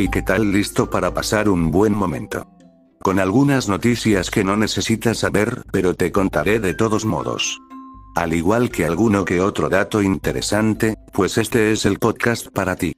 Hey, ¿qué tal? Listo para pasar un buen momento. Con algunas noticias que no necesitas saber, pero te contaré de todos modos. Al igual que alguno que otro dato interesante, pues este es el podcast para ti.